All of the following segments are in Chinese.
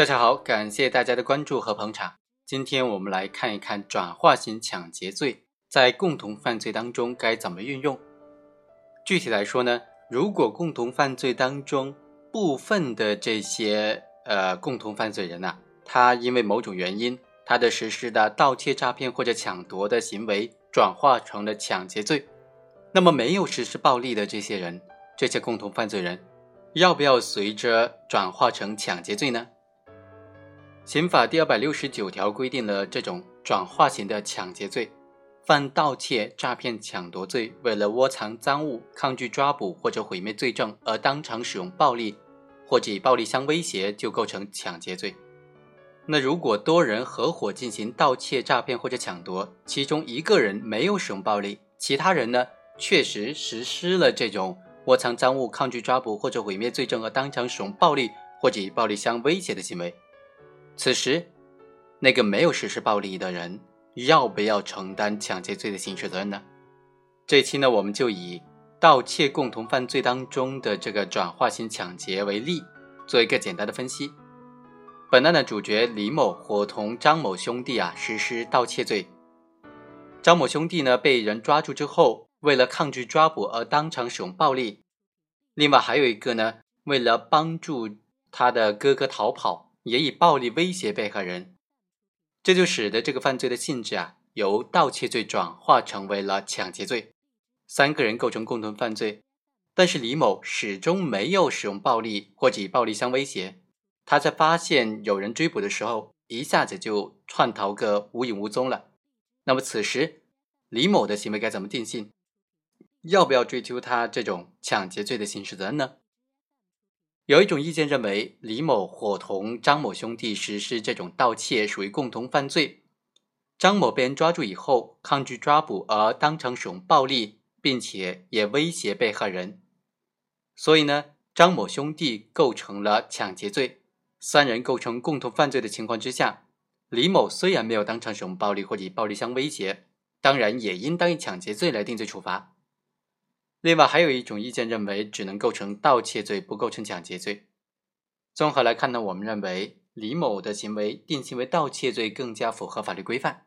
大家好，感谢大家的关注和捧场。今天我们来看一看转化型抢劫罪在共同犯罪当中该怎么运用。具体来说呢，如果共同犯罪当中部分的这些呃共同犯罪人呐，他因为某种原因，他的实施的盗窃、诈骗或者抢夺的行为转化成了抢劫罪，那么没有实施暴力的这些人，这些共同犯罪人，要不要随着转化成抢劫罪呢？刑法第二百六十九条规定了这种转化型的抢劫罪，犯盗窃、诈骗、抢夺罪，为了窝藏赃物、抗拒抓捕或者毁灭罪证而当场使用暴力，或者以暴力相威胁，就构成抢劫罪。那如果多人合伙进行盗窃、诈骗或者抢夺，其中一个人没有使用暴力，其他人呢确实实施了这种窝藏赃物、抗拒抓捕或者毁灭罪证而当场使用暴力，或者以暴力相威胁的行为。此时，那个没有实施暴力的人要不要承担抢劫罪的刑事责任呢？这期呢，我们就以盗窃共同犯罪当中的这个转化型抢劫为例，做一个简单的分析。本案的主角李某伙同张某兄弟啊实施盗窃罪。张某兄弟呢被人抓住之后，为了抗拒抓捕而当场使用暴力。另外还有一个呢，为了帮助他的哥哥逃跑。也以暴力威胁被害人，这就使得这个犯罪的性质啊，由盗窃罪转化成为了抢劫罪。三个人构成共同犯罪，但是李某始终没有使用暴力或者以暴力相威胁。他在发现有人追捕的时候，一下子就窜逃个无影无踪了。那么此时李某的行为该怎么定性？要不要追究他这种抢劫罪的刑事责任呢？有一种意见认为，李某伙同张某兄弟实施这种盗窃属于共同犯罪。张某被人抓住以后，抗拒抓捕而当场使用暴力，并且也威胁被害人，所以呢，张某兄弟构成了抢劫罪。三人构成共同犯罪的情况之下，李某虽然没有当场使用暴力或者以暴力相威胁，当然也应当以抢劫罪来定罪处罚。另外，还有一种意见认为，只能构成盗窃罪，不构成抢劫罪。综合来看呢，我们认为李某的行为定性为盗窃罪更加符合法律规范。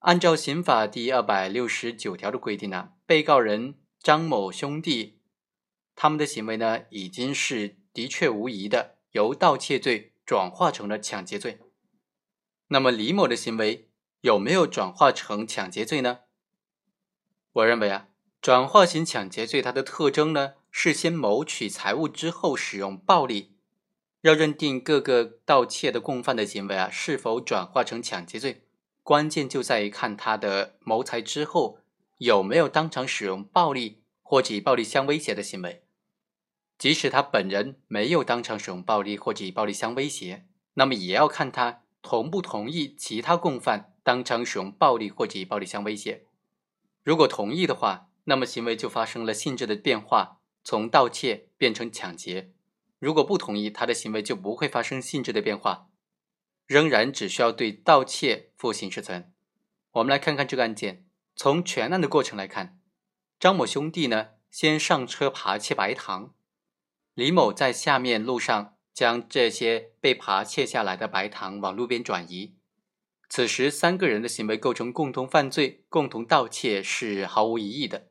按照刑法第二百六十九条的规定呢，被告人张某兄弟他们的行为呢，已经是的确无疑的由盗窃罪转化成了抢劫罪。那么李某的行为有没有转化成抢劫罪呢？我认为啊。转化型抢劫罪，它的特征呢是先谋取财物之后使用暴力。要认定各个盗窃的共犯的行为啊是否转化成抢劫罪，关键就在于看他的谋财之后有没有当场使用暴力或者以暴力相威胁的行为。即使他本人没有当场使用暴力或者以暴力相威胁，那么也要看他同不同意其他共犯当场使用暴力或者以暴力相威胁。如果同意的话，那么行为就发生了性质的变化，从盗窃变成抢劫。如果不同意，他的行为就不会发生性质的变化，仍然只需要对盗窃负刑事责任。我们来看看这个案件，从全案的过程来看，张某兄弟呢先上车扒窃白糖，李某在下面路上将这些被扒窃下来的白糖往路边转移。此时三个人的行为构成共同犯罪，共同盗窃是毫无疑义的。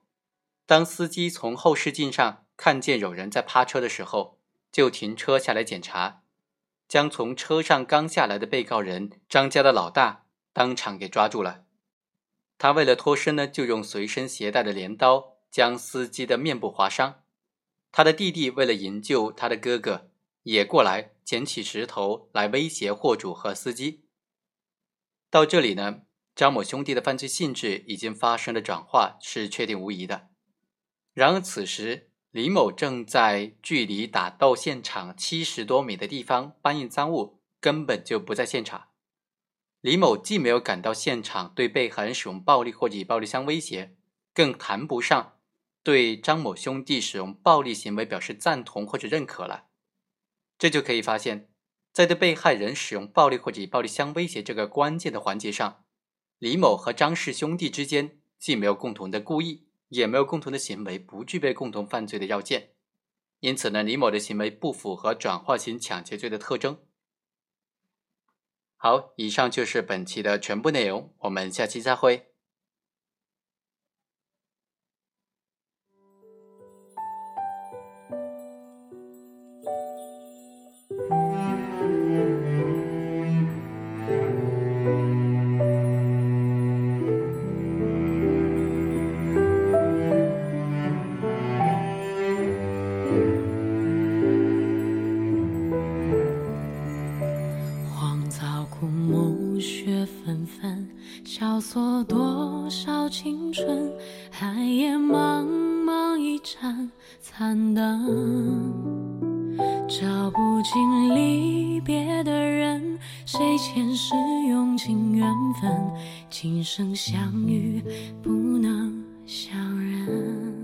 当司机从后视镜上看见有人在趴车的时候，就停车下来检查，将从车上刚下来的被告人张家的老大当场给抓住了。他为了脱身呢，就用随身携带的镰刀将司机的面部划伤。他的弟弟为了营救他的哥哥，也过来捡起石头来威胁货主和司机。到这里呢，张某兄弟的犯罪性质已经发生了转化，是确定无疑的。然而，此时李某正在距离打斗现场七十多米的地方搬运赃物，根本就不在现场。李某既没有赶到现场对被害人使用暴力或者以暴力相威胁，更谈不上对张某兄弟使用暴力行为表示赞同或者认可了。这就可以发现，在对被害人使用暴力或者以暴力相威胁这个关键的环节上，李某和张氏兄弟之间既没有共同的故意。也没有共同的行为，不具备共同犯罪的要件，因此呢，李某的行为不符合转化型抢劫罪的特征。好，以上就是本期的全部内容，我们下期再会。枯木雪纷纷萧索多少青春，寒夜茫茫一盏残灯，照不尽离别的人，谁前世用尽缘分，今生相遇不能相认。